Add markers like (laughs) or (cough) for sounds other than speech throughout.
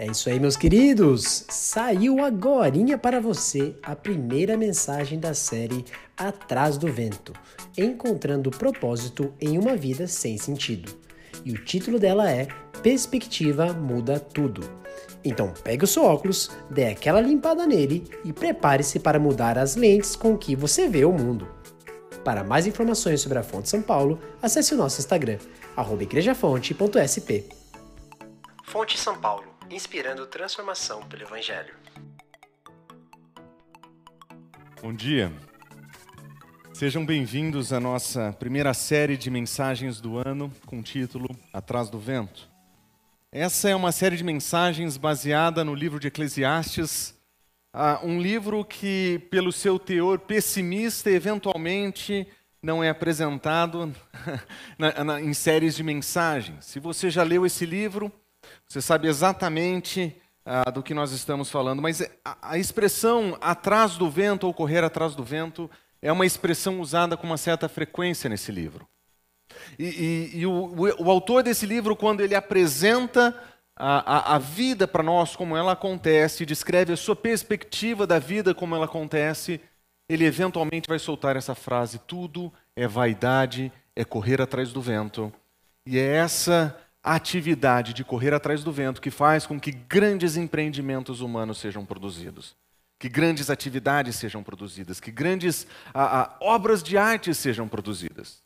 É isso aí, meus queridos! Saiu agorinha para você a primeira mensagem da série Atrás do Vento, encontrando propósito em uma vida sem sentido. E o título dela é Perspectiva Muda Tudo. Então pegue o seu óculos, dê aquela limpada nele e prepare-se para mudar as lentes com que você vê o mundo. Para mais informações sobre a Fonte São Paulo, acesse o nosso Instagram, igrejafonte.sp. Fonte São Paulo inspirando transformação pelo Evangelho. Bom dia. Sejam bem-vindos à nossa primeira série de mensagens do ano com o título Atrás do Vento. Essa é uma série de mensagens baseada no livro de Eclesiastes, um livro que, pelo seu teor pessimista, eventualmente não é apresentado (laughs) em séries de mensagens. Se você já leu esse livro, você sabe exatamente ah, do que nós estamos falando, mas a, a, expressão atrás do vento ou correr atrás do vento é uma expressão usada com uma certa frequência nesse livro. E, e, e o, o, autor desse livro, quando ele apresenta a, a, a vida para nós como ela acontece, descreve a sua perspectiva da vida como ela acontece, ele eventualmente vai soltar essa frase: tudo é vaidade, é correr atrás do vento. E é essa a atividade de correr atrás do vento que faz com que grandes empreendimentos humanos sejam produzidos, que grandes atividades sejam produzidas, que grandes a, a, obras de arte sejam produzidas.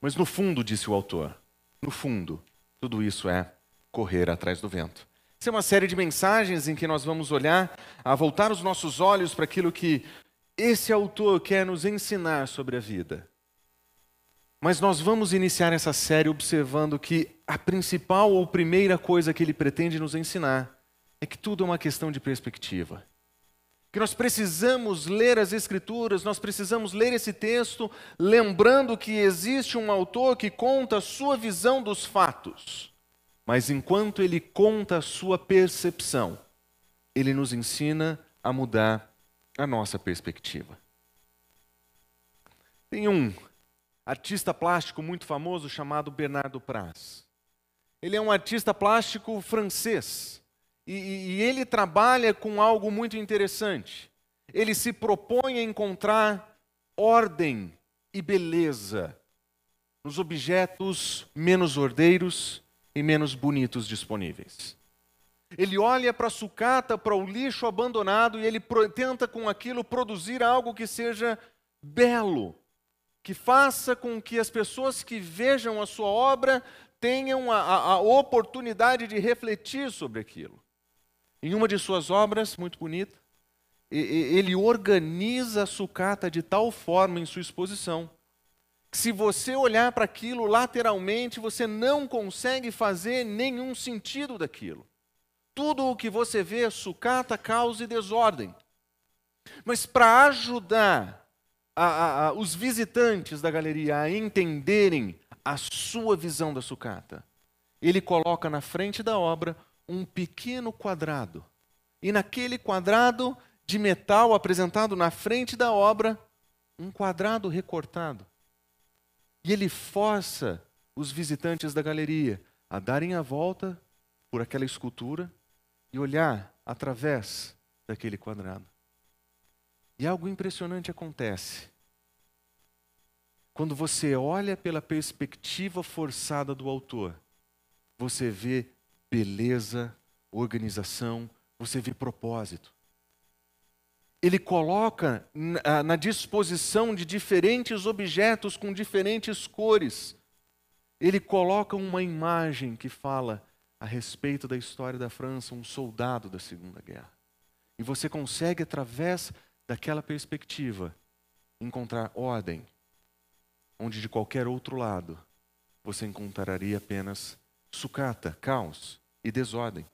Mas no fundo, disse o autor, no fundo, tudo isso é correr atrás do vento. Essa é uma série de mensagens em que nós vamos olhar, a voltar os nossos olhos para aquilo que esse autor quer nos ensinar sobre a vida. Mas nós vamos iniciar essa série observando que a principal ou primeira coisa que ele pretende nos ensinar é que tudo é uma questão de perspectiva. Que nós precisamos ler as Escrituras, nós precisamos ler esse texto, lembrando que existe um autor que conta a sua visão dos fatos. Mas enquanto ele conta a sua percepção, ele nos ensina a mudar a nossa perspectiva. Tem um artista plástico muito famoso chamado Bernardo Praz. Ele é um artista plástico francês e, e, ele trabalha com algo muito interessante. Ele se propõe a encontrar ordem e beleza nos objetos menos ordeiros e menos bonitos disponíveis. Ele olha para a sucata, para o lixo abandonado e ele tenta com aquilo produzir algo que seja belo, que faça com que as pessoas que vejam a sua obra tenham a, a, a oportunidade de refletir sobre aquilo. Em uma de suas obras, muito bonita, ele organiza a sucata de tal forma em sua exposição que, se você olhar para aquilo lateralmente, você não consegue fazer nenhum sentido daquilo. Tudo o que você vê, sucata, causa desordem. Mas para ajudar a, a, os visitantes da galeria a entenderem a sua visão da sucata. Ele coloca na frente da obra um pequeno quadrado. E naquele quadrado de metal apresentado na frente da obra, um quadrado recortado. E ele força os visitantes da galeria a darem a volta por aquela escultura e olhar através daquele quadrado. E algo impressionante acontece. Quando você olha pela perspectiva forçada do autor, você vê beleza, organização, você vê propósito. Ele coloca na disposição de diferentes objetos com diferentes cores. Ele coloca uma imagem que fala a respeito da história da França, um soldado da Segunda Guerra. E você consegue, através daquela perspectiva, encontrar ordem, onde de qualquer outro lado você encontraria apenas sucata, caos e desordem.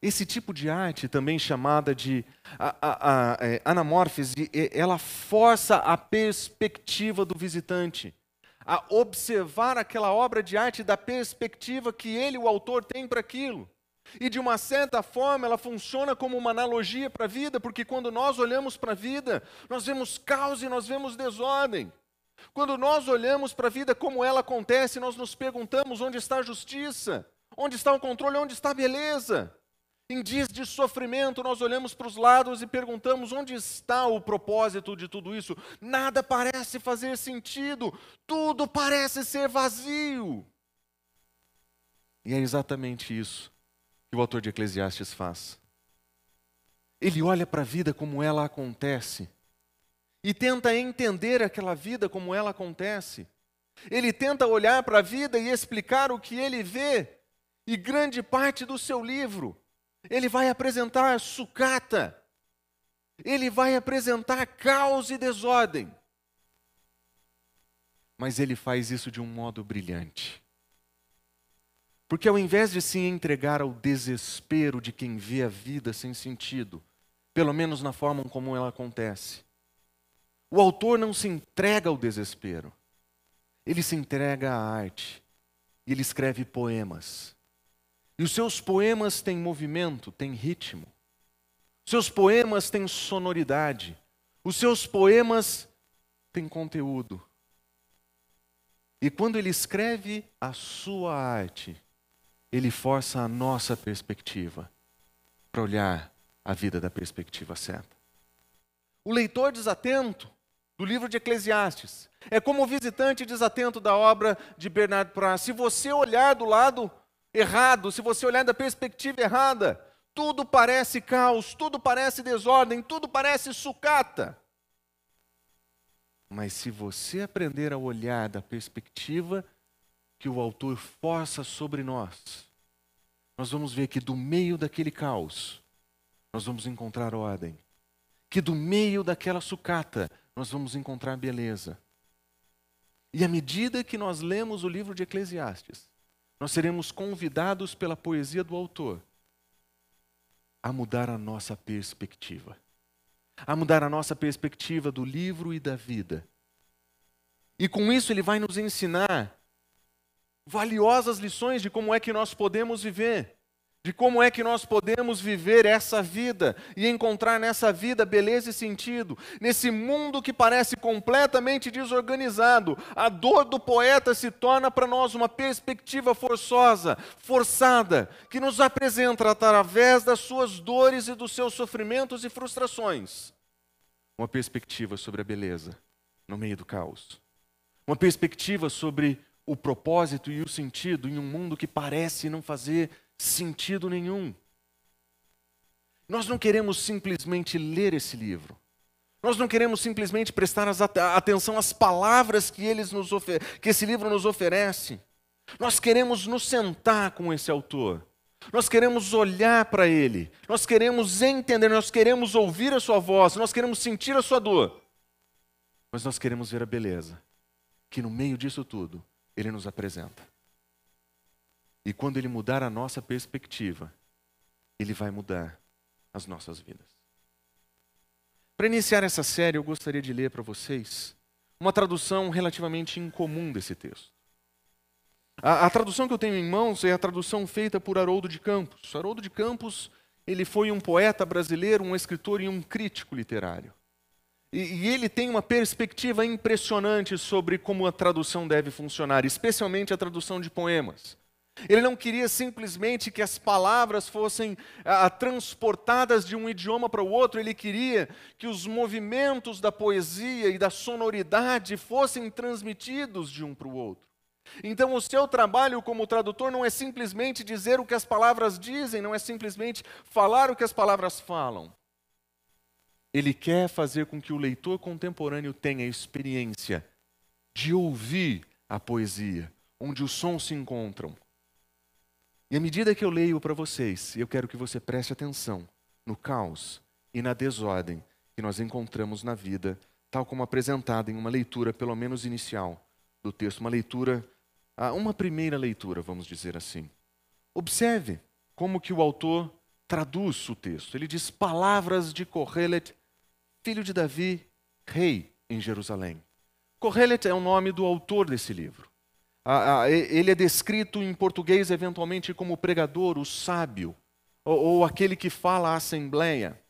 Esse tipo de arte, também chamada de a, a, a, é, anamórfese, ela força a perspectiva do visitante a observar aquela obra de arte da perspectiva que ele, o autor, tem para aquilo. E de uma certa forma ela funciona como uma analogia para a vida, porque quando nós olhamos para a vida, nós vemos caos e nós vemos desordem. Quando nós olhamos para a vida como ela acontece, nós nos perguntamos onde está a justiça, Onde está o controle? Onde está a beleza? Em dias de sofrimento, nós olhamos para os lados e perguntamos: onde está o propósito de tudo isso? Nada parece fazer sentido, tudo parece ser vazio. E é exatamente isso que o autor de Eclesiastes faz. Ele olha para a vida como ela acontece e tenta entender aquela vida como ela acontece. Ele tenta olhar para a vida e explicar o que ele vê. E grande parte do seu livro, ele vai apresentar sucata. Ele vai apresentar caos e desordem. Mas ele faz isso de um modo brilhante. Porque ao invés de se entregar ao desespero de quem vê a vida sem sentido, pelo menos na forma como ela acontece, o autor não se entrega ao desespero, ele se entrega à arte. E ele escreve poemas. E os seus poemas têm movimento, têm ritmo. Seus poemas têm sonoridade. Os seus poemas têm conteúdo. E quando ele escreve a sua arte, ele força a nossa perspectiva para olhar a vida da perspectiva certa. O leitor desatento do livro de Eclesiastes. É como o visitante desatento da obra de Bernard Pras. Se você olhar do lado errado, se você olhar da perspectiva errada, tudo parece caos, tudo parece desordem, tudo parece sucata. Mas se você aprender a olhar da perspectiva que o autor força sobre nós, nós vamos ver que do meio daquele caos, nós vamos encontrar ordem. Que do meio daquela sucata, nós vamos encontrar beleza. E à medida que nós lemos o livro de Eclesiastes, nós seremos convidados pela poesia do autor a mudar a nossa perspectiva. A mudar a nossa perspectiva do livro e da vida. E com isso ele vai nos ensinar valiosas lições de como é que nós podemos viver de como é que nós podemos viver essa vida e encontrar nessa vida beleza e sentido. Nesse mundo que parece completamente desorganizado, a dor do poeta se torna para nós uma perspectiva forçosa, forçada, que nos apresenta através das suas dores e dos seus sofrimentos e frustrações uma perspectiva sobre a beleza no meio do caos. Uma perspectiva sobre o propósito e o sentido em um mundo que parece não fazer sentido nenhum. Nós não queremos simplesmente ler esse livro. Nós não queremos simplesmente prestar atenção às palavras que, eles nos que esse livro nos oferece. Nós queremos nos sentar com esse autor. Nós queremos olhar para ele. Nós queremos entender, nós queremos ouvir a sua voz, nós queremos sentir a sua dor. Mas nós queremos ver a beleza que no meio disso tudo ele nos apresenta. E quando Ele mudar a nossa perspectiva, Ele vai mudar as nossas vidas. Para iniciar essa série, eu gostaria de ler para vocês uma tradução relativamente incomum desse texto. A, a, tradução que eu tenho em mãos é a tradução feita por Haroldo de Campos. Haroldo de Campos ele foi um poeta brasileiro, um escritor e um crítico literário. E, ele tem uma perspectiva impressionante sobre como a tradução deve funcionar, especialmente a tradução de poemas. Ele não queria simplesmente que as palavras fossem ah, transportadas de um idioma para o outro, ele queria que os movimentos da poesia e da sonoridade fossem transmitidos de um para o outro. Então, o seu trabalho como tradutor não é simplesmente dizer o que as palavras dizem, não é simplesmente falar o que as palavras falam. Ele quer fazer com que o leitor contemporâneo tenha a experiência de ouvir a poesia, onde os sons se encontram e à medida que eu leio para vocês, eu quero que você preste atenção no caos e na desordem que nós encontramos na vida, tal como apresentada em uma leitura, pelo menos inicial, do texto, uma leitura, ah, uma primeira leitura, vamos dizer assim. Observe como que o autor traduz o texto. Ele diz palavras de Kohelet, filho de Davi, rei em Jerusalém. Kohelet é o nome do autor desse livro. Ele é descrito em português eventualmente como o pregador, o sábio, ou, aquele que fala à assembleia.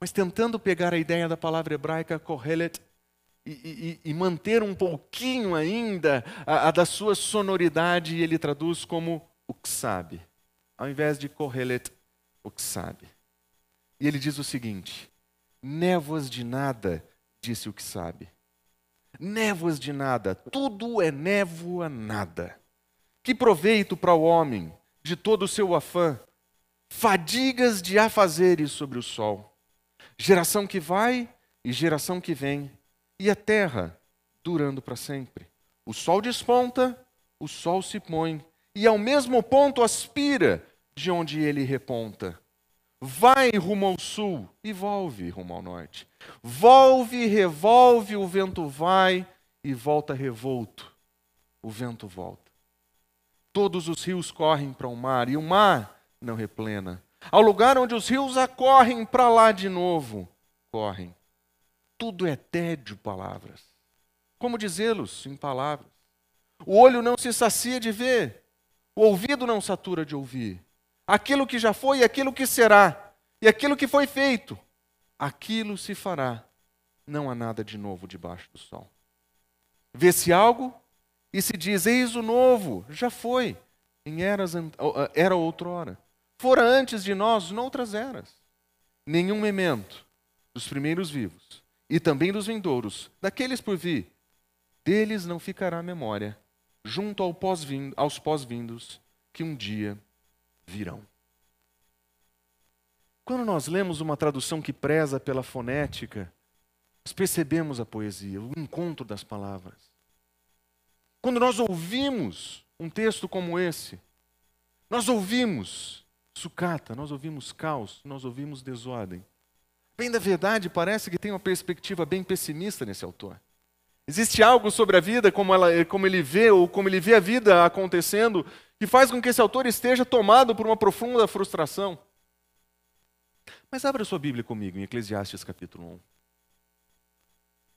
Mas tentando pegar a ideia da palavra hebraica kohelet e, e, e manter um pouquinho ainda a, a da sua sonoridade, ele traduz como o que sabe, ao invés de Kohelet, o que sabe. E ele diz o seguinte: névoas de nada, disse o que sabe. Névoas de nada, tudo é névoa nada. Que proveito para o homem de todo o seu afã, fadigas de afazeres sobre o sol. Geração que vai e geração que vem, e a terra durando para sempre. O sol desponta, o sol se põe, e ao mesmo ponto aspira de onde ele reponta. Vai rumo ao sul e volve rumo ao norte. Volve e revolve, o vento vai e volta revolto. O vento volta. Todos os rios correm para o mar e o mar não replena. Ao lugar onde os rios acorrem para lá de novo, correm. Tudo é tédio, palavras. Como dizê-los em palavras? O olho não se sacia de ver, o ouvido não satura de ouvir. Aquilo que já foi e aquilo que será, e aquilo que foi feito, aquilo se fará. Não há nada de novo debaixo do sol. Vê-se algo e se diz: Eis o novo, já foi, em eras, era outrora. Fora antes de nós, noutras eras. Nenhum memento dos primeiros vivos e também dos vindouros, daqueles por vir, deles não ficará memória, junto ao pós aos pós-vindos que um dia virão. Quando nós lemos uma tradução que preza pela fonética, nós percebemos a poesia, o encontro das palavras. Quando nós ouvimos um texto como esse, nós ouvimos sucata, nós ouvimos caos, nós ouvimos desordem. Bem da verdade, parece que tem uma perspectiva bem pessimista nesse autor. Existe algo sobre a vida, como, ela, como ele vê, ou como ele vê a vida acontecendo, que faz com que esse autor esteja tomado por uma profunda frustração. Mas abra sua Bíblia comigo em Eclesiastes capítulo 1.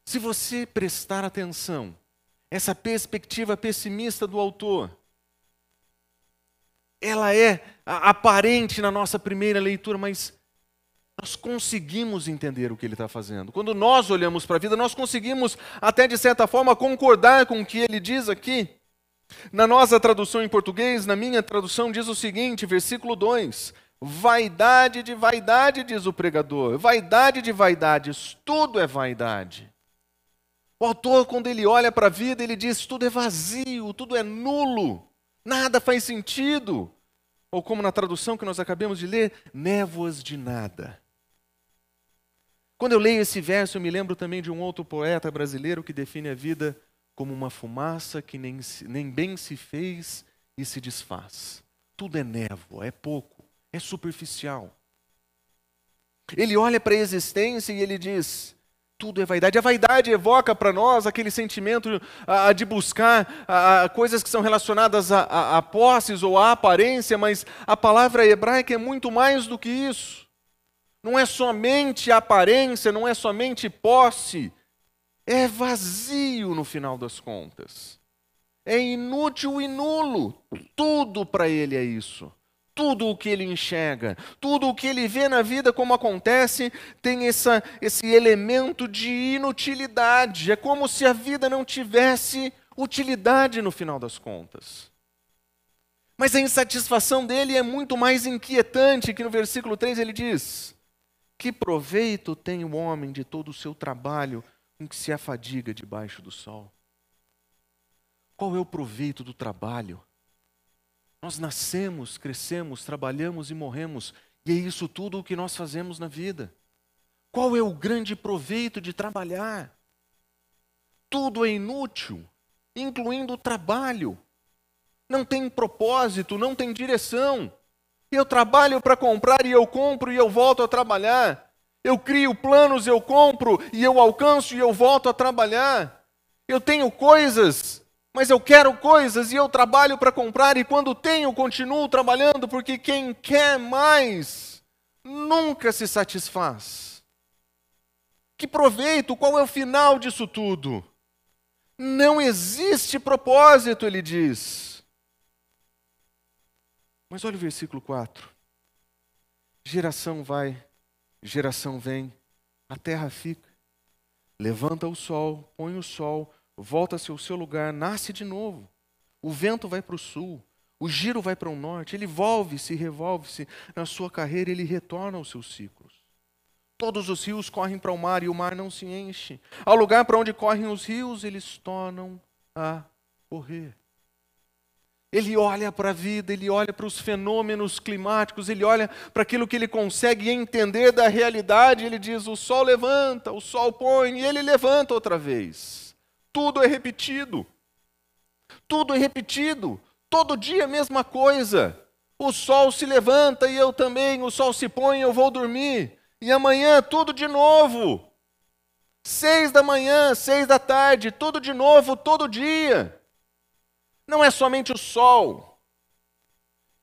Se você prestar atenção, essa perspectiva pessimista do autor, ela é aparente na nossa primeira leitura, mas nós conseguimos entender o que ele está fazendo. Quando nós olhamos para a vida, nós conseguimos, até de certa forma, concordar com o que ele diz aqui. Na nossa tradução em português, na minha tradução, diz o seguinte, versículo 2: Vaidade de vaidade, diz o pregador, vaidade de vaidades, tudo é vaidade. O autor, quando ele olha para a vida, ele diz: tudo é vazio, tudo é nulo, nada faz sentido. Ou como na tradução que nós acabamos de ler, névoas de nada. Quando eu leio esse verso, eu me lembro também de um outro poeta brasileiro que define a vida como uma fumaça que nem, nem bem se fez e se desfaz. Tudo é névoa, é pouco, é superficial. Ele olha para a existência e ele diz: tudo é vaidade. A vaidade evoca para nós aquele sentimento a, de buscar a, a, coisas que são relacionadas a, a posses ou à aparência, mas a palavra hebraica é muito mais do que isso não é somente aparência, não é somente posse, é vazio no final das contas. É inútil e nulo. Tudo para ele é isso. Tudo o que ele enxerga, tudo o que ele vê na vida como acontece, tem essa, esse elemento de inutilidade. É como se a vida não tivesse utilidade no final das contas. Mas a insatisfação dele é muito mais inquietante, que no versículo 3 ele diz: que proveito tem o homem de todo o seu trabalho com que se afadiga debaixo do sol? Qual é o proveito do trabalho? Nós nascemos, crescemos, trabalhamos e morremos, e é isso tudo o que nós fazemos na vida. Qual é o grande proveito de trabalhar? Tudo é inútil, incluindo o trabalho. Não tem propósito, não tem direção. Eu trabalho para comprar e eu compro e eu volto a trabalhar. Eu crio planos, eu compro e eu alcanço e eu volto a trabalhar. Eu tenho coisas, mas eu quero coisas e eu trabalho para comprar e quando tenho continuo trabalhando porque quem quer mais nunca se satisfaz. Que proveito? Qual é o final disso tudo? Não existe propósito, ele diz. Mas olha o versículo 4. Geração vai, geração vem, a terra fica. Levanta o sol, põe o sol, volta-se ao seu lugar, nasce de novo. O vento vai para o sul, O giro vai para o norte, ele volve-se, revolve-se na sua carreira, ele retorna aos seus ciclos. Todos os rios correm para o mar e o mar não se enche. Ao lugar para onde correm os rios, eles tornam a correr. Ele olha para a vida, ele olha para os fenômenos climáticos, ele olha para aquilo que ele consegue entender da realidade. Ele diz: o sol levanta, o sol põe, e ele levanta outra vez. Tudo é repetido. Tudo é repetido. Todo dia a mesma coisa. O sol se levanta e eu também, o sol se põe e eu vou dormir. E amanhã tudo de novo. Seis da manhã, seis da tarde, tudo de novo, todo dia. Não é somente o sol,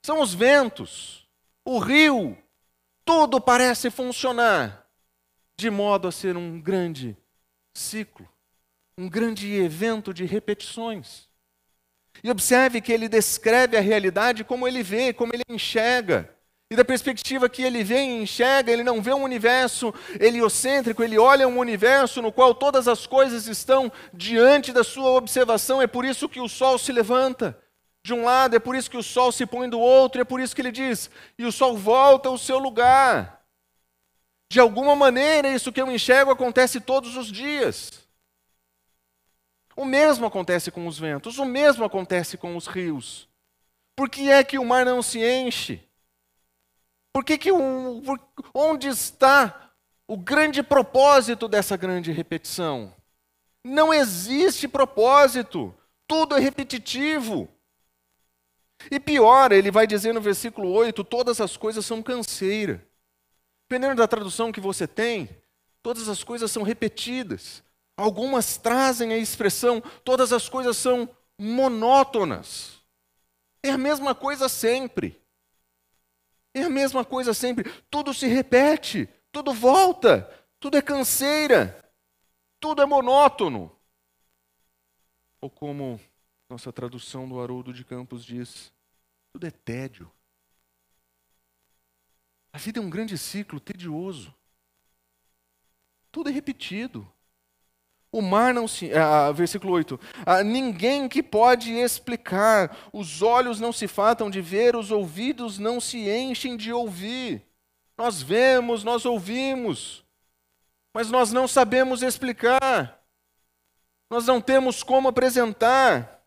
são os ventos, o rio, tudo parece funcionar de modo a ser um grande ciclo, um grande evento de repetições. E observe que ele descreve a realidade como ele vê, como ele enxerga. E da perspectiva que ele vê e enxerga, ele não vê um universo heliocêntrico, ele olha um universo no qual todas as coisas estão diante da sua observação. É por isso que o sol se levanta de um lado, é por isso que o sol se põe do outro, é por isso que ele diz: e o sol volta ao seu lugar. De alguma maneira, isso que eu enxergo acontece todos os dias. O mesmo acontece com os ventos, o mesmo acontece com os rios. Por que é que o mar não se enche? Por que, que o, onde está o grande propósito dessa grande repetição? Não existe propósito, tudo é repetitivo. E pior, ele vai dizer no versículo 8: todas as coisas são canseira. Dependendo da tradução que você tem, todas as coisas são repetidas. Algumas trazem a expressão, todas as coisas são monótonas. É a mesma coisa sempre. É a mesma coisa sempre. Tudo se repete, tudo volta, tudo é canseira, tudo é monótono. Ou como nossa tradução do Haroldo de Campos diz, tudo é tédio. A vida é um grande ciclo tedioso. Tudo é repetido. O mar não se. Ah, versículo 8. Ah, ninguém que pode explicar. Os olhos não se fatam de ver, os ouvidos não se enchem de ouvir. Nós vemos, nós ouvimos, mas nós não sabemos explicar. Nós não temos como apresentar.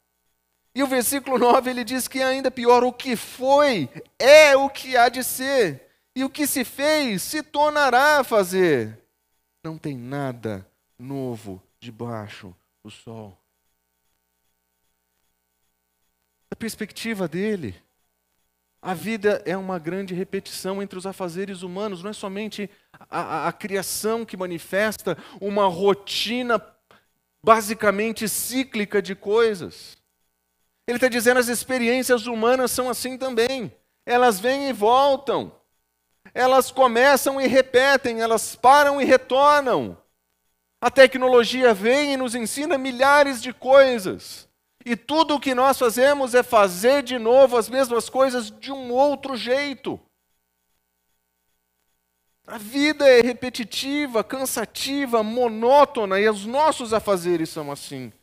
E o versículo 9 ele diz que é ainda pior: o que foi é o que há de ser, e o que se fez se tornará a fazer. Não tem nada novo debaixo do sol. Da perspectiva dele, a vida é uma grande repetição entre os afazeres humanos, não é somente a, a, a criação que manifesta uma rotina basicamente cíclica de coisas. Ele está dizendo as experiências humanas são assim também. Elas vêm e voltam. Elas começam e repetem, elas param e retornam. A tecnologia vem e nos ensina milhares de coisas. E tudo o que nós fazemos é fazer de novo as mesmas coisas de um outro jeito. A vida é repetitiva, cansativa, monótona e os nossos afazeres são assim.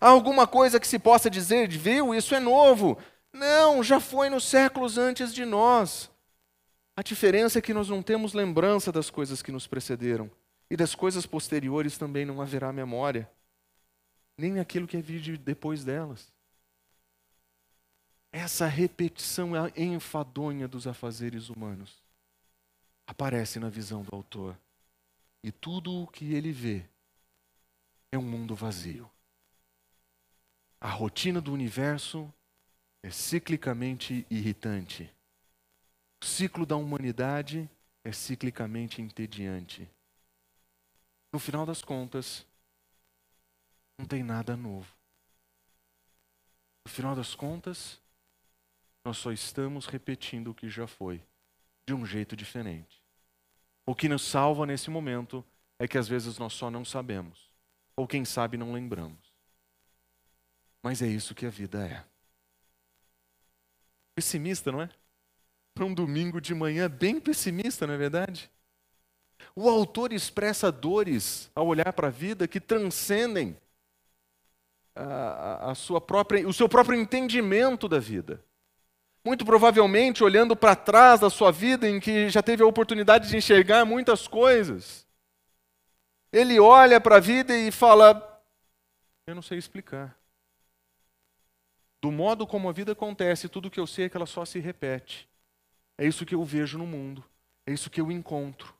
Há alguma coisa que se possa dizer, viu, isso é novo? Não, já foi nos séculos antes de nós. A diferença é que nós não temos lembrança das coisas que nos precederam. E das coisas posteriores também não haverá memória, nem aquilo que é vir depois delas. Essa repetição enfadonha dos afazeres humanos aparece na visão do autor. E tudo o que ele vê é um mundo vazio. A rotina do universo é ciclicamente irritante. O ciclo da humanidade é ciclicamente entediante no final das contas, não tem nada novo. No final das contas, nós só estamos repetindo o que já foi, de um jeito diferente. O que nos salva nesse momento é que às vezes nós só não sabemos, ou quem sabe não lembramos. Mas é isso que a vida é. Pessimista, não é? Para um domingo de manhã, bem pessimista, não é verdade? O autor expressa dores ao olhar para a vida que transcendem a, a, sua própria, o seu próprio entendimento da vida. Muito provavelmente olhando para trás da sua vida, em que já teve a oportunidade de enxergar muitas coisas. Ele olha para a vida e fala: Eu não sei explicar. Do modo como a vida acontece, tudo que eu sei é que ela só se repete. É isso que eu vejo no mundo. É isso que eu encontro.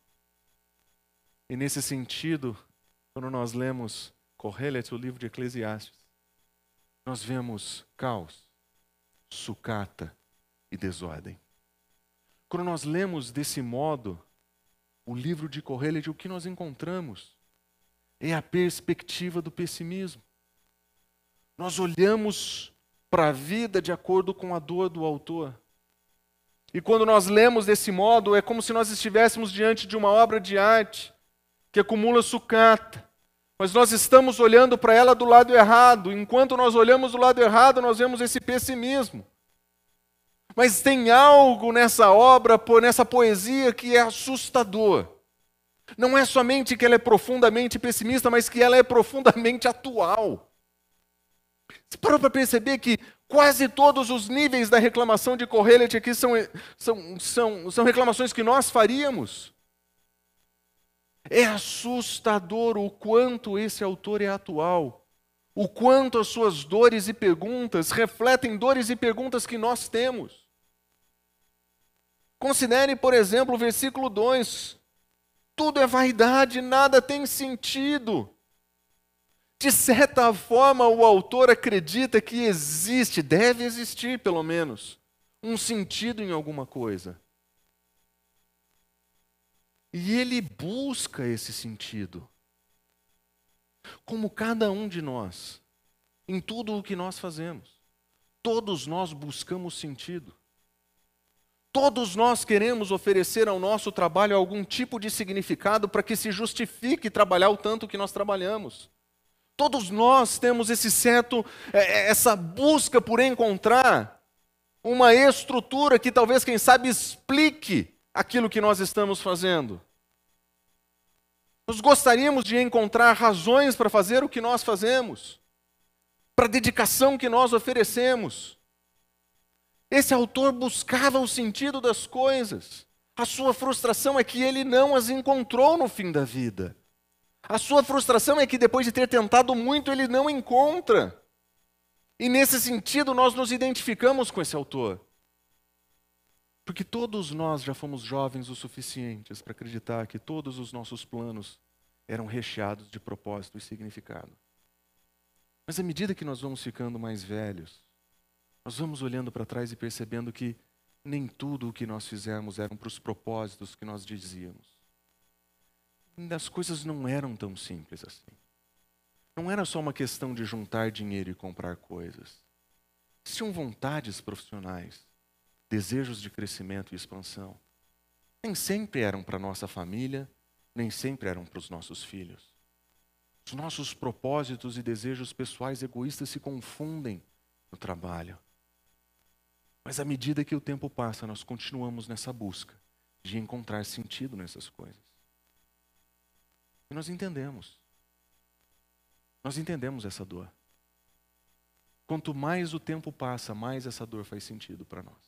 E nesse sentido, quando nós lemos Correlet, o livro de Eclesiastes, nós vemos caos, sucata e desordem. Quando nós lemos desse modo o livro de Correlet, o que nós encontramos é a perspectiva do pessimismo. Nós olhamos para a vida de acordo com a dor do autor. E quando nós lemos desse modo, é como se nós estivéssemos diante de uma obra de arte que acumula sucata, mas nós estamos olhando para ela do lado errado. Enquanto nós olhamos do lado errado, nós vemos esse pessimismo. Mas tem algo nessa obra, nessa poesia, que é assustador. Não é somente que ela é profundamente pessimista, mas que ela é profundamente atual. Você parou para perceber que quase todos os níveis da reclamação de Correlet aqui são, são, são, são reclamações que nós faríamos? É assustador o quanto esse autor é atual, o quanto as suas dores e perguntas refletem dores e perguntas que nós temos. Considere, por exemplo, o versículo 2: tudo é vaidade, nada tem sentido. De certa forma, o autor acredita que existe, deve existir pelo menos, um sentido em alguma coisa. E ele busca esse sentido. Como cada um de nós, em tudo o que nós fazemos. Todos nós buscamos sentido. Todos nós queremos oferecer ao nosso trabalho algum tipo de significado para que se justifique trabalhar o tanto que nós trabalhamos. Todos nós temos esse certo, é, é, essa busca por encontrar uma estrutura que talvez, quem sabe, explique aquilo que nós estamos fazendo. Nós gostaríamos de encontrar razões para fazer o que nós fazemos, para a dedicação que nós oferecemos. Esse autor buscava o sentido das coisas. A sua frustração é que ele não as encontrou no fim da vida. A sua frustração é que depois de ter tentado muito, ele não encontra. E nesse sentido, nós nos identificamos com esse autor. Porque todos nós já fomos jovens o suficientes para acreditar que todos os nossos planos eram recheados de propósito e significado. Mas à medida que nós vamos ficando mais velhos, nós vamos olhando para trás e percebendo que nem tudo o que nós fizemos eram para os propósitos que nós dizíamos as coisas não eram tão simples assim. Não era só uma questão de juntar dinheiro e comprar coisas. Tinham vontades profissionais, desejos de crescimento e expansão. Nem sempre eram para nossa família, nem sempre eram para os nossos filhos. Os nossos propósitos e desejos pessoais egoístas se confundem no trabalho. Mas à medida que o tempo passa, nós continuamos nessa busca de encontrar sentido nessas coisas. E nós entendemos. Nós entendemos essa dor. Quanto mais o tempo passa, mais essa dor faz sentido para nós.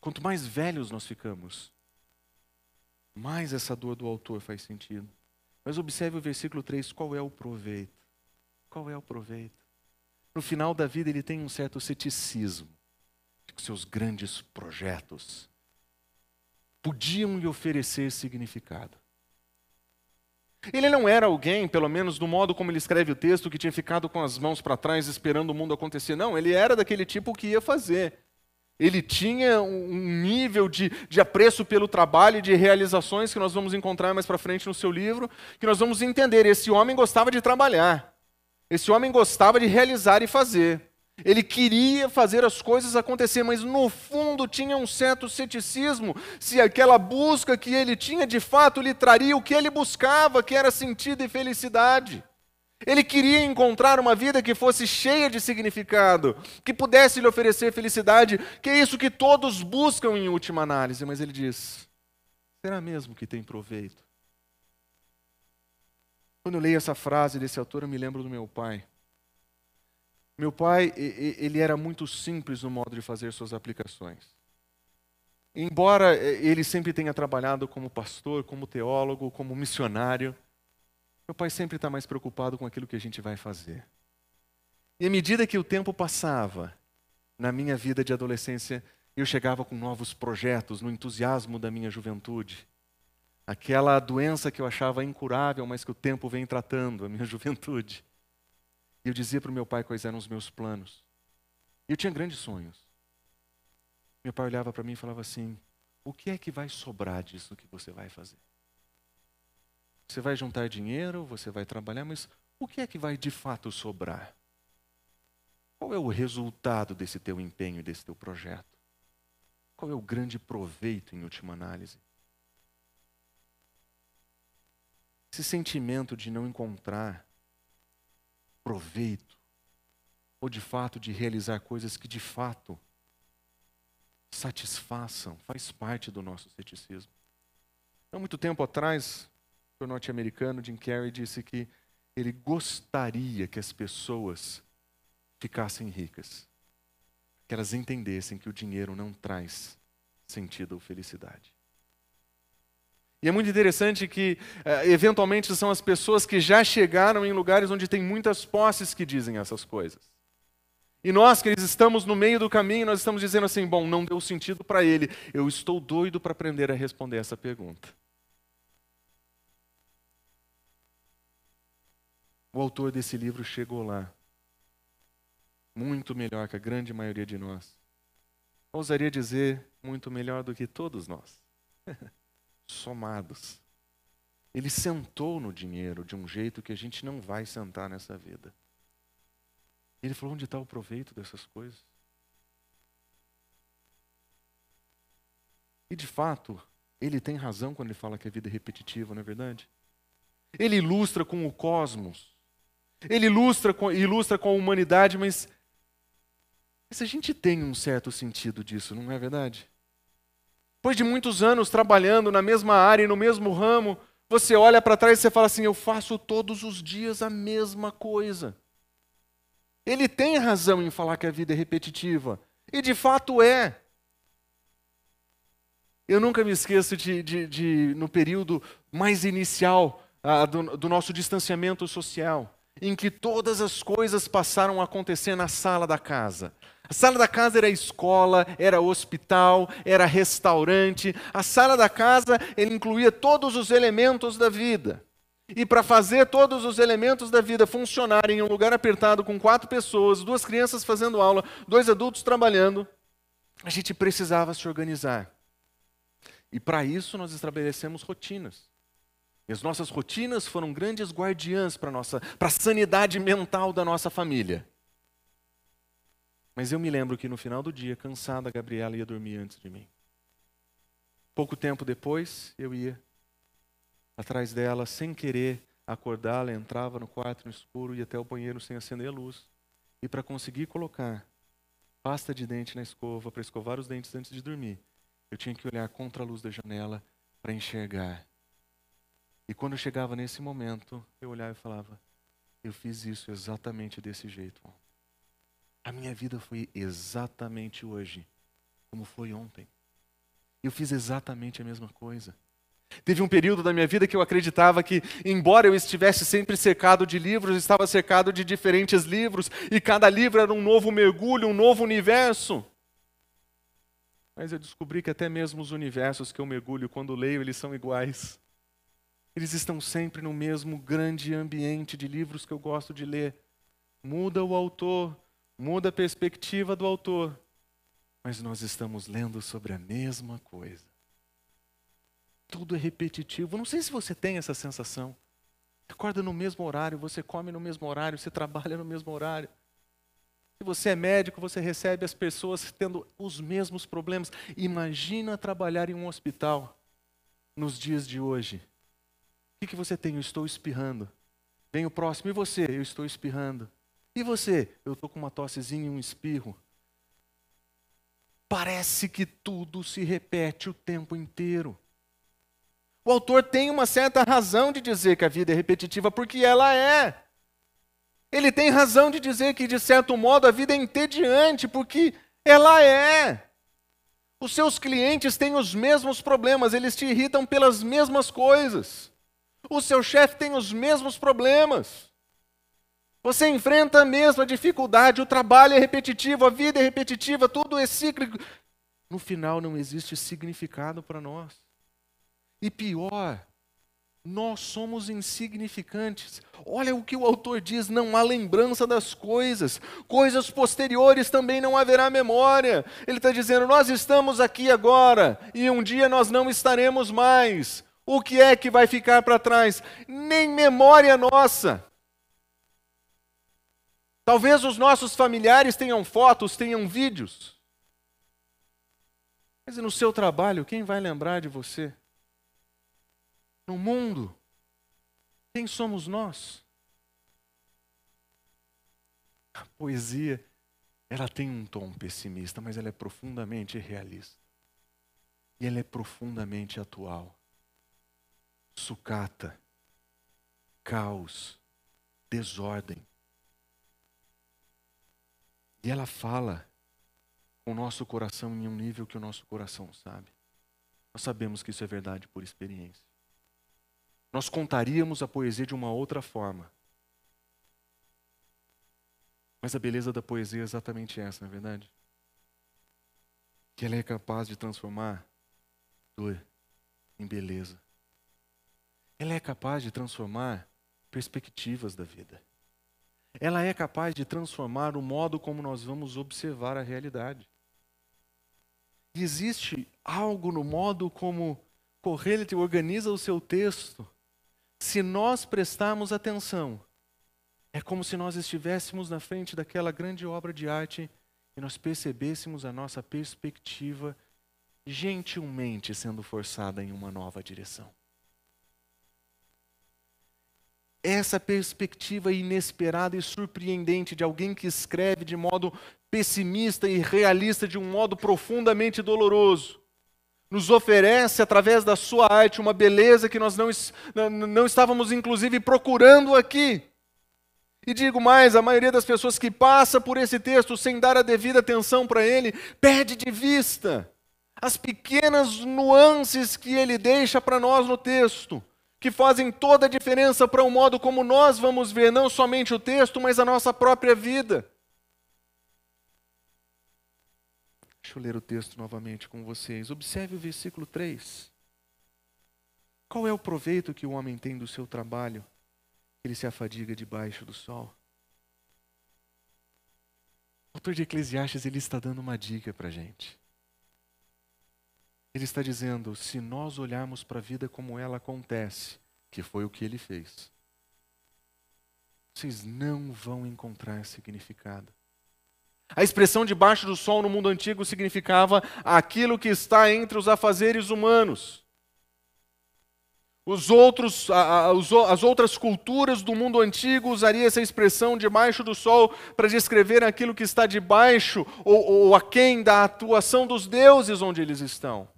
Quanto mais velhos nós ficamos, mais essa dor do autor faz sentido. Mas observe o versículo 3, qual é o proveito? Qual é o proveito? No final da vida ele tem um certo ceticismo que seus grandes projetos podiam lhe oferecer significado. Ele não era alguém, pelo menos do modo como ele escreve o texto, que tinha ficado com as mãos para trás esperando o mundo acontecer. Não, ele era daquele tipo que ia fazer. Ele tinha um nível de, de apreço pelo trabalho e de realizações que nós vamos encontrar mais para frente no seu livro, que nós vamos entender. Esse homem gostava de trabalhar. Esse homem gostava de realizar e fazer. Ele queria fazer as coisas acontecer, mas no fundo tinha um certo ceticismo se aquela busca que ele tinha de fato lhe traria o que ele buscava, que era sentido e felicidade. Ele queria encontrar uma vida que fosse cheia de significado, que pudesse lhe oferecer felicidade, que é isso que todos buscam em última análise, mas ele diz: será mesmo que tem proveito? Quando eu leio essa frase desse autor, eu me lembro do meu pai. Meu pai, ele era muito simples no modo de fazer suas aplicações. Embora ele sempre tenha trabalhado como pastor, como teólogo, como missionário, meu pai sempre está mais preocupado com aquilo que a gente vai fazer. E à medida que o tempo passava, na minha vida de adolescência, eu chegava com novos projetos, no entusiasmo da minha juventude. Aquela doença que eu achava incurável, mas que o tempo vem tratando, a minha (laughs) juventude. E eu dizia para o meu pai quais eram os meus planos. E eu tinha grandes sonhos. Meu pai olhava para mim e falava assim: O que é que vai sobrar disso que você vai fazer? Você vai juntar dinheiro, você vai trabalhar, mas o que é que vai de fato sobrar? Qual é o resultado desse teu empenho, desse teu projeto? Qual é o grande proveito em última análise? Esse sentimento de não encontrar proveito, ou de fato de realizar coisas que de fato satisfaçam, faz parte do nosso ceticismo. Há muito tempo atrás, o norte-americano Jim Carrey disse que ele gostaria que as pessoas ficassem ricas que elas entendessem que o dinheiro não traz sentido ou felicidade. E é muito interessante que, eh, eventualmente, são as pessoas que já chegaram em lugares onde tem muitas posses que dizem essas coisas. E nós, que estamos no meio do caminho, nós estamos dizendo assim: bom, não deu sentido para ele, eu estou doido para aprender a responder essa pergunta. O autor desse livro chegou lá muito melhor que a grande maioria de nós. Ousaria dizer, muito melhor do que todos nós. (laughs) Somados. Ele sentou no dinheiro de um jeito que a gente não vai sentar nessa vida. Ele falou: onde está o proveito dessas coisas? E de fato, ele tem razão quando ele fala que a vida é repetitiva, não é verdade? Ele ilustra com o cosmos, ele ilustra com, ilustra com a humanidade, mas mas a gente tem um certo sentido disso, não é verdade? Depois de muitos anos trabalhando na mesma área e no mesmo ramo, você olha para trás e você fala assim: eu faço todos os dias a mesma coisa. Ele tem razão em falar que a vida é repetitiva. E de fato é. Eu nunca me esqueço de, de, de no período mais inicial ah, do, do nosso distanciamento social, em que todas as coisas passaram a acontecer na sala da casa. A sala da casa era escola, era hospital, era restaurante. A sala da casa ele incluía todos os elementos da vida. E para fazer todos os elementos da vida funcionarem em um lugar apertado com quatro pessoas, duas crianças fazendo aula, dois adultos trabalhando, a gente precisava se organizar. E para isso nós estabelecemos rotinas. E as nossas rotinas foram grandes guardiãs para a sanidade mental da nossa família. Mas eu me lembro que no final do dia, cansada, a Gabriela ia dormir antes de mim. Pouco tempo depois, eu ia atrás dela, sem querer acordá-la, entrava no quarto no escuro, ia até o banheiro sem acender a luz. E para conseguir colocar pasta de dente na escova, para escovar os dentes antes de dormir, eu tinha que olhar contra a luz da janela para enxergar. E quando eu chegava nesse momento, eu olhava e falava: Eu fiz isso exatamente desse jeito. A minha vida foi exatamente hoje, como foi ontem. Eu fiz exatamente a mesma coisa. Teve um período da minha vida que eu acreditava que, embora eu estivesse sempre cercado de livros, estava cercado de diferentes livros, e cada livro era um novo mergulho, um novo universo. Mas eu descobri que até mesmo os universos que eu mergulho quando leio, eles são iguais. Eles estão sempre no mesmo grande ambiente de livros que eu gosto de ler. Muda o autor, muda a perspectiva do autor, mas nós estamos lendo sobre a mesma coisa. Tudo é repetitivo. Não sei se você tem essa sensação. Acorda no mesmo horário, você come no mesmo horário, você trabalha no mesmo horário. Se você é médico, você recebe as pessoas tendo os mesmos problemas. Imagina trabalhar em um hospital nos dias de hoje. O que, que você tem? Eu estou espirrando. Vem o próximo, e você? Eu estou espirrando. E você? Eu estou com uma tossezinha e um espirro. Parece que tudo se repete o tempo inteiro. O autor tem uma certa razão de dizer que a vida é repetitiva, porque ela é. Ele tem razão de dizer que, de certo modo, a vida é entediante, porque ela é. Os seus clientes têm os mesmos problemas, eles te irritam pelas mesmas coisas. O seu chefe tem os mesmos problemas. Você enfrenta a mesma dificuldade, o trabalho é repetitivo, a vida é repetitiva, tudo é cíclico. No final não existe significado para nós. E pior, nós somos insignificantes. Olha o que o autor diz: não há lembrança das coisas, coisas posteriores também não haverá memória. Ele está dizendo: nós estamos aqui agora e um dia nós não estaremos mais. O que é que vai ficar para trás? Nem memória nossa. Talvez os nossos familiares tenham fotos, tenham vídeos. Mas no seu trabalho, quem vai lembrar de você? no mundo, quem somos nós? A poesia, ela tem um tom pessimista, mas ela é profundamente realista. E ela é profundamente atual. Sucata, caos, desordem. E ela fala com o nosso coração em um nível que o nosso coração sabe. Nós sabemos que isso é verdade por experiência nós contaríamos a poesia de uma outra forma. Mas a beleza da poesia é exatamente essa, não é verdade? Que ela é capaz de transformar dor em beleza. Ela é capaz de transformar perspectivas da vida. Ela é capaz de transformar o modo como nós vamos observar a realidade. Existe algo no modo como Correlete organiza o seu texto se nós prestarmos atenção, é como se nós estivéssemos na frente daquela grande obra de arte e nós percebêssemos a nossa perspectiva gentilmente sendo forçada em uma nova direção. Essa perspectiva inesperada e surpreendente de alguém que escreve de modo pessimista e realista, de um modo profundamente doloroso, nos oferece, através da sua arte, uma beleza que nós não, não estávamos, inclusive, procurando aqui. E digo mais: a maioria das pessoas que passa por esse texto sem dar a devida atenção para ele, perde de vista as pequenas nuances que ele deixa para nós no texto, que fazem toda a diferença para o modo como nós vamos ver não somente o texto, mas a nossa própria vida. Deixa eu ler o texto novamente com vocês. Observe o versículo 3. Qual é o proveito que o homem tem do seu trabalho? Ele se afadiga debaixo do sol. O autor de Eclesiastes ele está dando uma dica para a gente. Ele está dizendo: se nós olharmos para a vida como ela acontece, que foi o que ele fez, vocês não vão encontrar significado. A expressão debaixo do sol no mundo antigo significava aquilo que está entre os afazeres humanos. Os outros, as outras culturas do mundo antigo usariam essa expressão debaixo do sol para descrever aquilo que está debaixo ou, ou aquém da atuação dos deuses onde eles estão.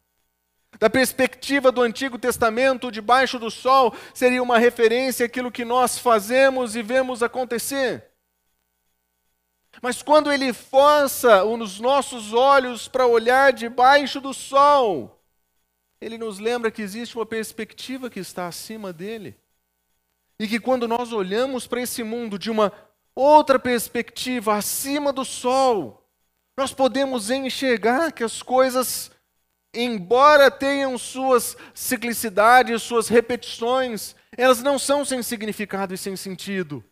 Da perspectiva do Antigo Testamento, debaixo do sol seria uma referência àquilo que nós fazemos e vemos acontecer. Mas quando ele força os nossos olhos para olhar debaixo do sol, ele nos lembra que existe uma perspectiva que está acima dele. E que quando nós olhamos para esse mundo de uma outra perspectiva, acima do sol, nós podemos enxergar que as coisas, embora tenham suas ciclicidades, suas repetições, elas não são sem significado e sem sentido.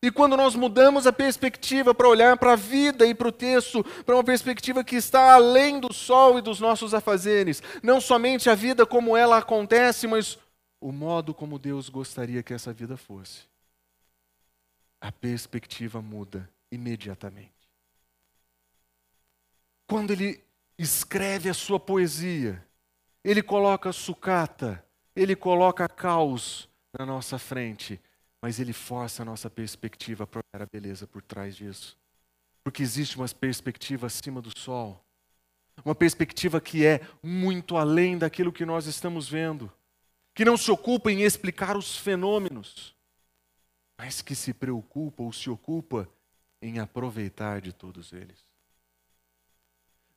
E quando nós mudamos a perspectiva para olhar para a vida e para o texto, para uma perspectiva que está além do sol e dos nossos afazeres, não somente a vida como ela acontece, mas o modo como Deus gostaria que essa vida fosse, a perspectiva muda imediatamente. Quando ele escreve a sua poesia, ele coloca sucata, ele coloca caos na nossa frente mas ele força a nossa perspectiva para olhar a beleza por trás disso. Porque existe uma perspectiva acima do sol, uma perspectiva que é muito além daquilo que nós estamos vendo, que não se ocupa em explicar os fenômenos, mas que se preocupa ou se ocupa em aproveitar de todos eles.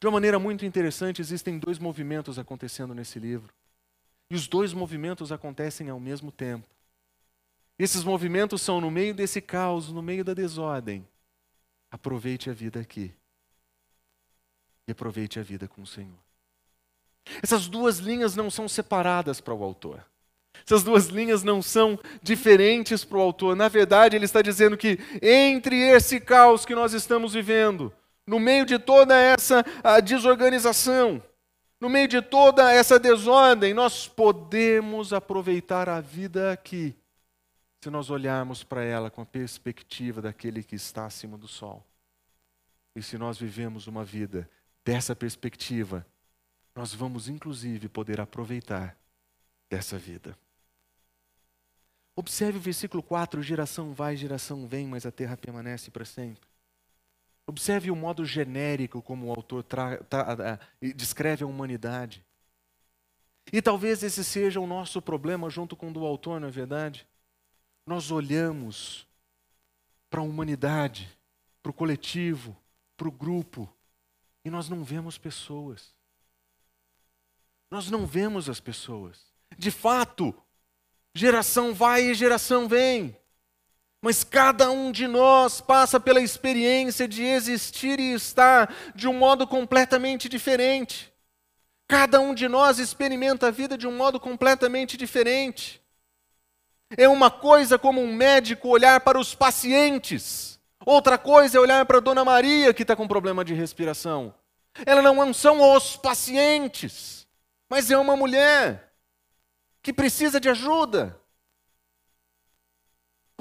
De uma maneira muito interessante, existem dois movimentos acontecendo nesse livro. E os dois movimentos acontecem ao mesmo tempo. Esses movimentos são no meio desse caos, no meio da desordem. Aproveite a vida aqui. E aproveite a vida com o Senhor. Essas duas linhas não são separadas para o autor. Essas duas linhas não são diferentes para o autor. Na verdade, ele está dizendo que entre esse caos que nós estamos vivendo, no meio de toda essa desorganização, no meio de toda essa desordem, nós podemos aproveitar a vida aqui, se nós olharmos para ela com a perspectiva daquele que está acima do sol. E se nós vivemos uma vida dessa perspectiva, nós vamos inclusive poder aproveitar dessa vida. Observe o versículo 4: geração vai, geração vem, mas a terra permanece para sempre. Observe o modo genérico como o autor descreve a humanidade. E talvez esse seja o nosso problema junto com o do autor, não é verdade? Nós olhamos para a humanidade, para o coletivo, para o grupo, e nós não vemos pessoas. Nós não vemos as pessoas. De fato, geração vai e geração vem. Mas cada um de nós passa pela experiência de existir e estar de um modo completamente diferente. Cada um de nós experimenta a vida de um modo completamente diferente. É uma coisa como um médico olhar para os pacientes, outra coisa é olhar para a Dona Maria que está com problema de respiração. Ela não são os pacientes, mas é uma mulher que precisa de ajuda.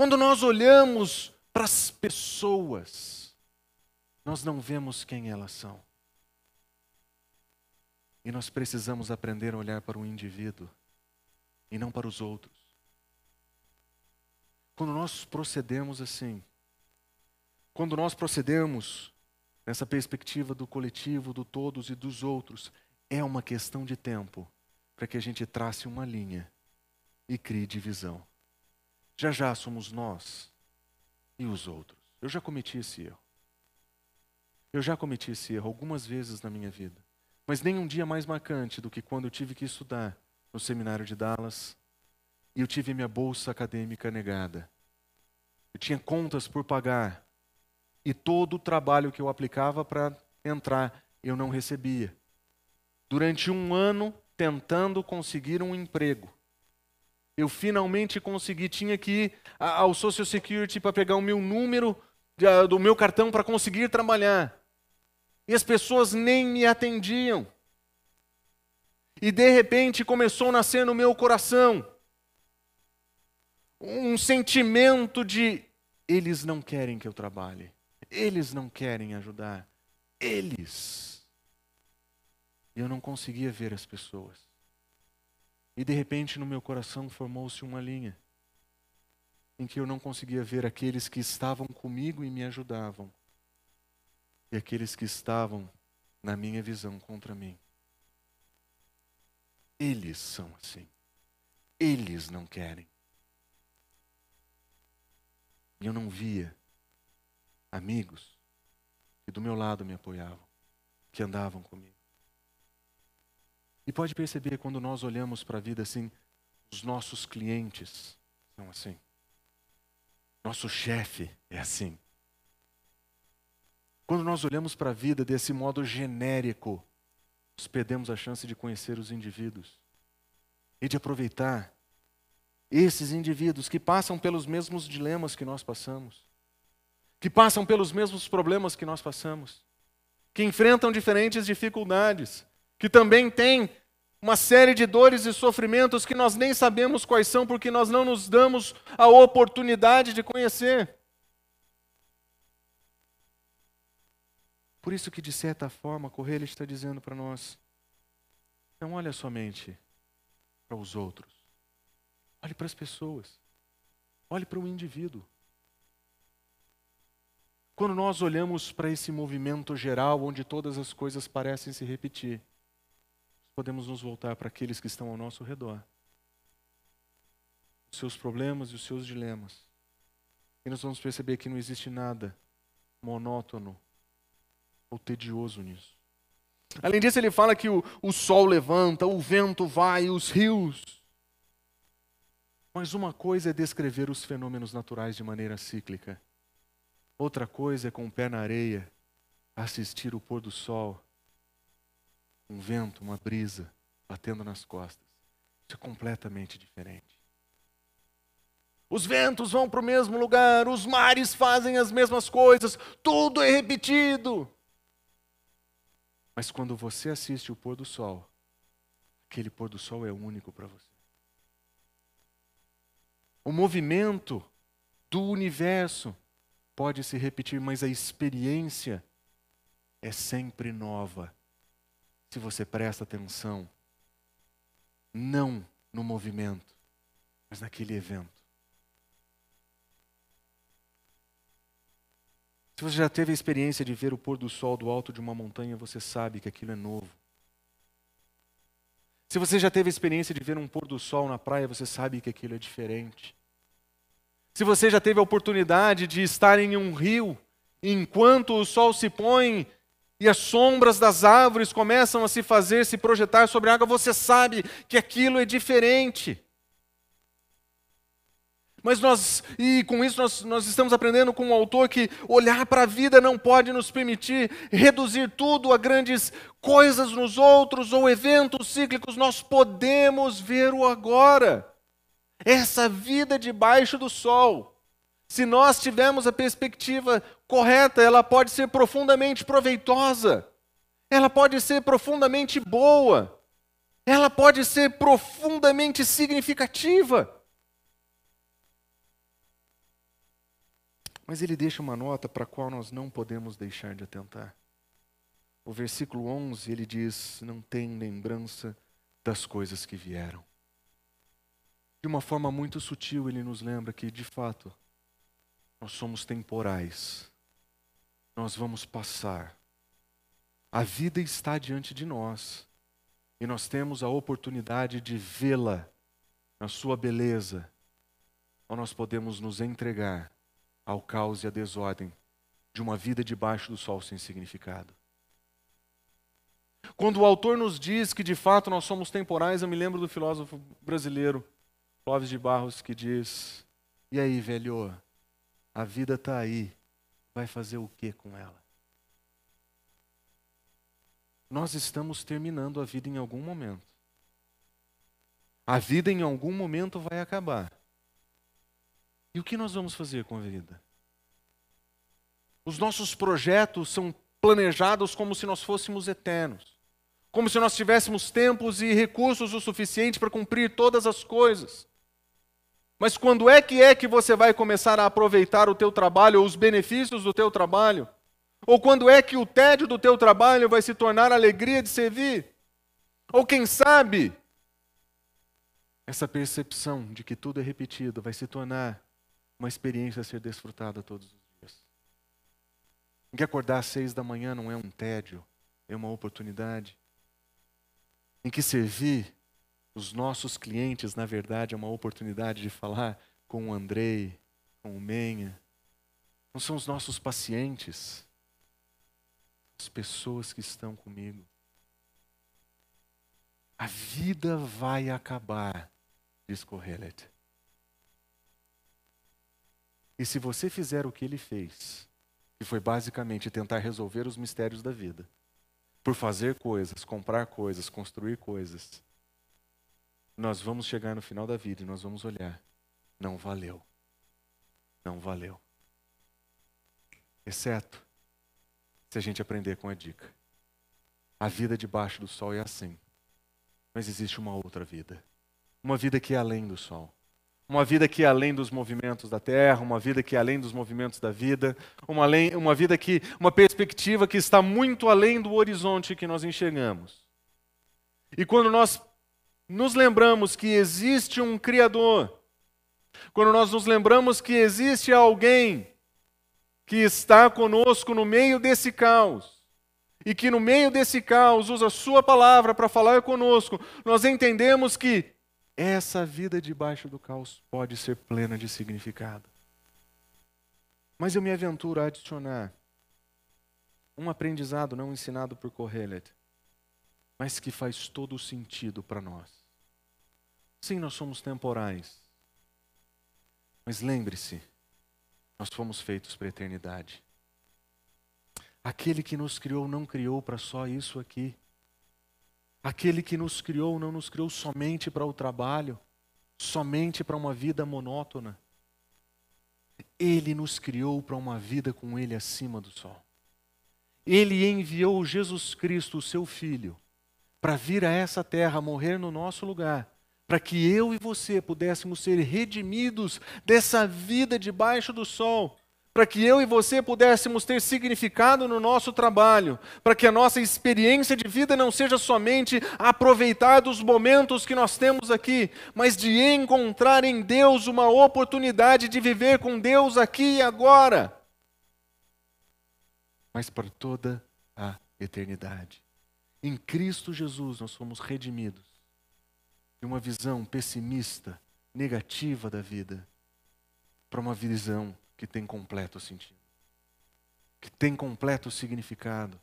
Quando nós olhamos para as pessoas, nós não vemos quem elas são. E nós precisamos aprender a olhar para o indivíduo e não para os outros. Quando nós procedemos assim, quando nós procedemos nessa perspectiva do coletivo, do todos e dos outros, é uma questão de tempo para que a gente trace uma linha e crie divisão. Já já somos nós e os outros. Eu já cometi esse erro. Eu já cometi esse erro algumas vezes na minha vida. Mas nem um dia mais marcante do que quando eu tive que estudar no seminário de Dallas e eu tive minha bolsa acadêmica negada. Eu tinha contas por pagar e todo o trabalho que eu aplicava para entrar eu não recebia. Durante um ano tentando conseguir um emprego eu finalmente consegui, tinha que ir ao Social Security para pegar o meu número do meu cartão para conseguir trabalhar. E as pessoas nem me atendiam. E de repente começou a nascer no meu coração um sentimento de eles não querem que eu trabalhe, eles não querem ajudar, eles. E eu não conseguia ver as pessoas. E de repente no meu coração formou-se uma linha em que eu não conseguia ver aqueles que estavam comigo e me ajudavam e aqueles que estavam na minha visão contra mim. Eles são assim. Eles não querem. E eu não via amigos que do meu lado me apoiavam, que andavam comigo. E pode perceber quando nós olhamos para a vida assim, os nossos clientes são assim. Nosso chefe é assim. Quando nós olhamos para a vida desse modo genérico, nós perdemos a chance de conhecer os indivíduos e de aproveitar esses indivíduos que passam pelos mesmos dilemas que nós passamos, que passam pelos mesmos problemas que nós passamos, que enfrentam diferentes dificuldades, que também têm uma série de dores e sofrimentos que nós nem sabemos quais são, porque nós não nos damos a oportunidade de conhecer. Por isso que, de certa forma, Correia está dizendo para nós, não olha somente para os outros, olhe para as pessoas, olhe para o indivíduo. Quando nós olhamos para esse movimento geral, onde todas as coisas parecem se repetir, podemos nos voltar para aqueles que estão ao nosso redor. Os seus problemas e os seus dilemas. E nós vamos perceber que não existe nada monótono ou tedioso nisso. Além disso, ele fala que o, o sol levanta, o vento vai, os rios. Mas uma coisa é descrever os fenômenos naturais de maneira cíclica. Outra coisa é com o pé na areia assistir o pôr do sol, um vento, uma brisa batendo nas costas. Isso é completamente diferente. Os ventos vão para o mesmo lugar, os mares fazem as mesmas coisas, tudo é repetido. Mas quando você assiste o pôr do sol, aquele pôr do sol é único para você. O movimento do universo pode se repetir, mas a experiência é sempre nova. Se você presta atenção, não no movimento, mas naquele evento. Se você já teve a experiência de ver o pôr do sol do alto de uma montanha, você sabe que aquilo é novo. Se você já teve a experiência de ver um pôr do sol na praia, você sabe que aquilo é diferente. Se você já teve a oportunidade de estar em um rio, enquanto o sol se põe e as sombras das árvores começam a se fazer, se projetar sobre a água, você sabe que aquilo é diferente. Mas nós, e com isso nós, nós estamos aprendendo com um autor que olhar para a vida não pode nos permitir reduzir tudo a grandes coisas nos outros ou eventos cíclicos, nós podemos ver o agora. Essa vida debaixo do sol. Se nós tivermos a perspectiva correta, ela pode ser profundamente proveitosa, ela pode ser profundamente boa, ela pode ser profundamente significativa. Mas ele deixa uma nota para a qual nós não podemos deixar de atentar. O versículo 11 ele diz: Não tem lembrança das coisas que vieram. De uma forma muito sutil, ele nos lembra que, de fato, nós somos temporais. Nós vamos passar. A vida está diante de nós. E nós temos a oportunidade de vê-la na sua beleza. Ou nós podemos nos entregar ao caos e à desordem de uma vida debaixo do sol sem significado. Quando o autor nos diz que de fato nós somos temporais, eu me lembro do filósofo brasileiro Clóvis de Barros que diz: E aí, velho, a vida está aí, vai fazer o que com ela? Nós estamos terminando a vida em algum momento. A vida em algum momento vai acabar. E o que nós vamos fazer com a vida? Os nossos projetos são planejados como se nós fôssemos eternos, como se nós tivéssemos tempos e recursos o suficiente para cumprir todas as coisas. Mas quando é que é que você vai começar a aproveitar o teu trabalho ou os benefícios do teu trabalho? Ou quando é que o tédio do teu trabalho vai se tornar a alegria de servir? Ou quem sabe, essa percepção de que tudo é repetido vai se tornar uma experiência a ser desfrutada todos os dias. Que acordar às seis da manhã não é um tédio, é uma oportunidade. Em que servir os nossos clientes, na verdade, é uma oportunidade de falar com o Andrei, com o Menha. Não são os nossos pacientes, as pessoas que estão comigo. A vida vai acabar, diz Kohelet. E se você fizer o que ele fez, que foi basicamente tentar resolver os mistérios da vida, por fazer coisas, comprar coisas, construir coisas, nós vamos chegar no final da vida e nós vamos olhar. Não valeu. Não valeu. Exceto se a gente aprender com a dica. A vida debaixo do sol é assim. Mas existe uma outra vida. Uma vida que é além do sol uma vida que é além dos movimentos da terra, uma vida que é além dos movimentos da vida, uma, além, uma vida que, uma perspectiva que está muito além do horizonte que nós enxergamos. E quando nós nos lembramos que existe um Criador, quando nós nos lembramos que existe alguém que está conosco no meio desse caos, e que no meio desse caos usa a Sua palavra para falar conosco, nós entendemos que essa vida debaixo do caos pode ser plena de significado. Mas eu me aventuro a adicionar um aprendizado não ensinado por Kohelet, mas que faz todo o sentido para nós. Sim, nós somos temporais. Mas lembre-se, nós fomos feitos para a eternidade. Aquele que nos criou não criou para só isso aqui. Aquele que nos criou não nos criou somente para o trabalho, somente para uma vida monótona. Ele nos criou para uma vida com Ele acima do sol. Ele enviou Jesus Cristo, o seu Filho, para vir a essa terra, morrer no nosso lugar, para que eu e você pudéssemos ser redimidos dessa vida debaixo do sol, para que eu e você pudéssemos ter significado no nosso trabalho, para que a nossa experiência de vida não seja somente aproveitar dos momentos que nós temos aqui, mas de encontrar em Deus uma oportunidade de viver com Deus aqui e agora, mas para toda a eternidade. Em Cristo Jesus nós fomos redimidos de uma visão pessimista, negativa da vida, para uma visão que tem completo sentido, que tem completo significado.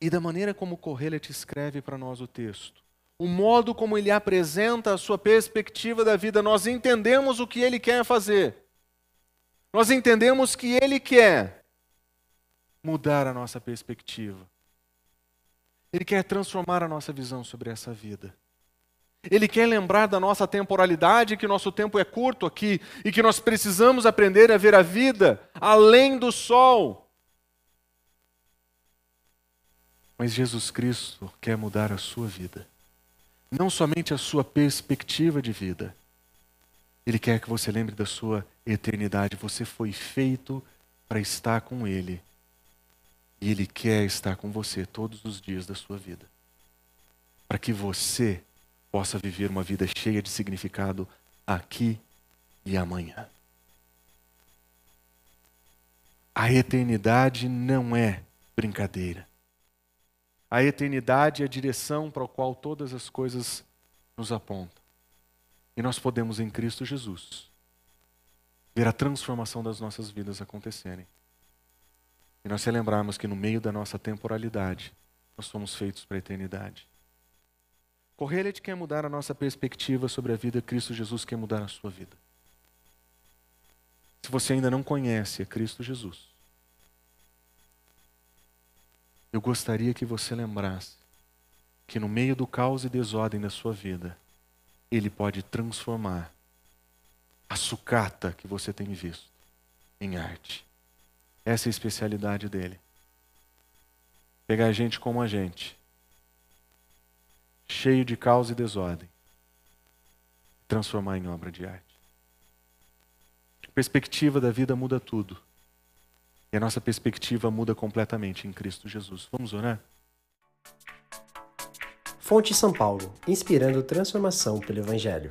E da maneira como Correlet escreve para nós o texto, o modo como ele apresenta a sua perspectiva da vida, nós entendemos o que ele quer fazer. Nós entendemos que ele quer mudar a nossa perspectiva. Ele quer transformar a nossa visão sobre essa vida. Ele quer lembrar da nossa temporalidade, que nosso tempo é curto aqui e que nós precisamos aprender a ver a vida além do sol. Mas Jesus Cristo quer mudar a sua vida, não somente a sua perspectiva de vida. Ele quer que você lembre da sua eternidade. Você foi feito para estar com Ele. E Ele quer estar com você todos os dias da sua vida. Para que você possa viver uma vida cheia de significado aqui e amanhã. A eternidade não é brincadeira. A eternidade é a direção para a qual todas as coisas nos apontam. E nós podemos, em Cristo Jesus, ver a transformação das nossas vidas acontecerem. E nós lembrarmos que no meio da nossa temporalidade, nós somos feitos para a eternidade. Correlet quer mudar a nossa perspectiva sobre a vida, Cristo Jesus quer mudar a sua vida. Se você ainda não conhece a Cristo Jesus, eu gostaria que você lembrasse que no meio do caos e desordem da sua vida, Ele pode transformar a sucata que você tem visto em arte. Essa é a especialidade dele. Pegar gente como a gente cheio de caos e desordem, transformar em obra de arte. A perspectiva da vida muda tudo. E a nossa perspectiva muda completamente em Cristo Jesus. Vamos orar? Fonte São Paulo, inspirando transformação pelo Evangelho.